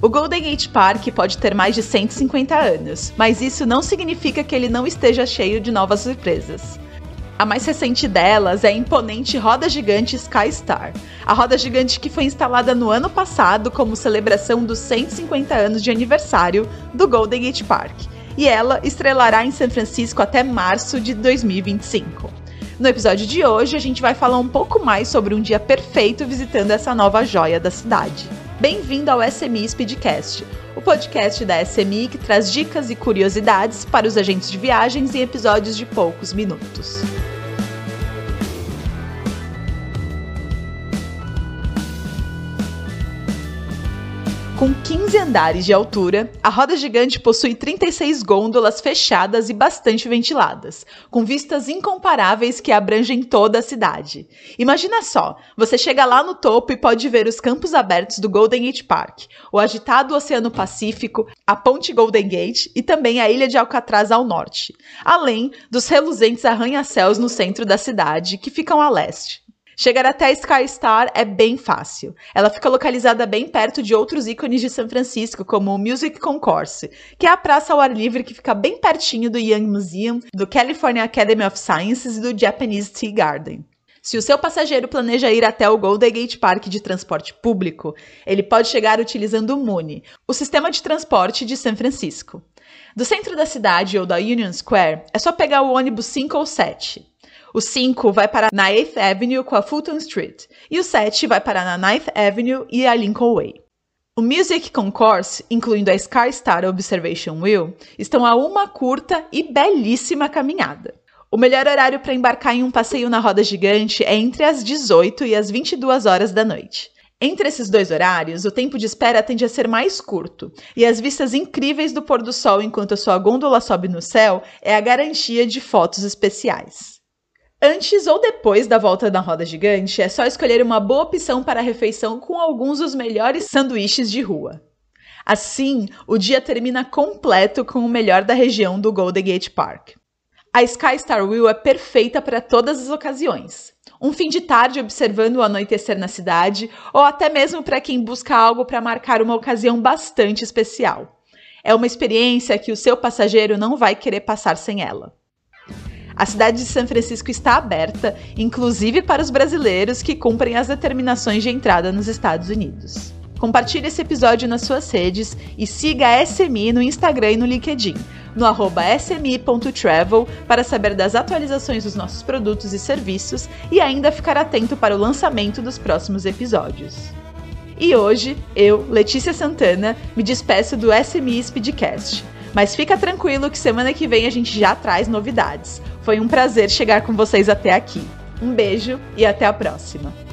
O Golden Gate Park pode ter mais de 150 anos, mas isso não significa que ele não esteja cheio de novas surpresas. A mais recente delas é a imponente roda gigante Sky Star, a roda gigante que foi instalada no ano passado como celebração dos 150 anos de aniversário do Golden Gate Park, e ela estrelará em São Francisco até março de 2025. No episódio de hoje, a gente vai falar um pouco mais sobre um dia perfeito visitando essa nova joia da cidade. Bem-vindo ao SMI Speedcast, o podcast da SMI que traz dicas e curiosidades para os agentes de viagens em episódios de poucos minutos. Com 15 andares de altura, a roda gigante possui 36 gôndolas fechadas e bastante ventiladas, com vistas incomparáveis que abrangem toda a cidade. Imagina só, você chega lá no topo e pode ver os campos abertos do Golden Gate Park, o agitado Oceano Pacífico, a ponte Golden Gate e também a ilha de Alcatraz ao norte, além dos reluzentes arranha-céus no centro da cidade, que ficam a leste. Chegar até a Sky Star é bem fácil. Ela fica localizada bem perto de outros ícones de São Francisco, como o Music Concourse, que é a praça ao ar livre que fica bem pertinho do Young Museum, do California Academy of Sciences e do Japanese Tea Garden. Se o seu passageiro planeja ir até o Golden Gate Park de transporte público, ele pode chegar utilizando o MUNI, o sistema de transporte de São Francisco. Do centro da cidade ou da Union Square, é só pegar o ônibus 5 ou 7. O 5 vai parar na 8th Avenue com a Fulton Street. E o 7 vai parar na 9th Avenue e a Lincoln Way. O Music Concourse, incluindo a Sky Star Observation Wheel, estão a uma curta e belíssima caminhada. O melhor horário para embarcar em um passeio na roda gigante é entre as 18 e as 22 horas da noite. Entre esses dois horários, o tempo de espera tende a ser mais curto, e as vistas incríveis do pôr do sol enquanto a sua gôndola sobe no céu é a garantia de fotos especiais. Antes ou depois da volta da roda gigante, é só escolher uma boa opção para a refeição com alguns dos melhores sanduíches de rua. Assim, o dia termina completo com o melhor da região do Golden Gate Park. A Sky Star Wheel é perfeita para todas as ocasiões. Um fim de tarde observando o anoitecer na cidade, ou até mesmo para quem busca algo para marcar uma ocasião bastante especial. É uma experiência que o seu passageiro não vai querer passar sem ela. A cidade de São Francisco está aberta, inclusive para os brasileiros que cumprem as determinações de entrada nos Estados Unidos. Compartilhe esse episódio nas suas redes e siga a SMI no Instagram e no LinkedIn, no arroba smi.travel, para saber das atualizações dos nossos produtos e serviços e ainda ficar atento para o lançamento dos próximos episódios. E hoje, eu, Letícia Santana, me despeço do SMI Speedcast. Mas fica tranquilo que semana que vem a gente já traz novidades. Foi um prazer chegar com vocês até aqui. Um beijo e até a próxima.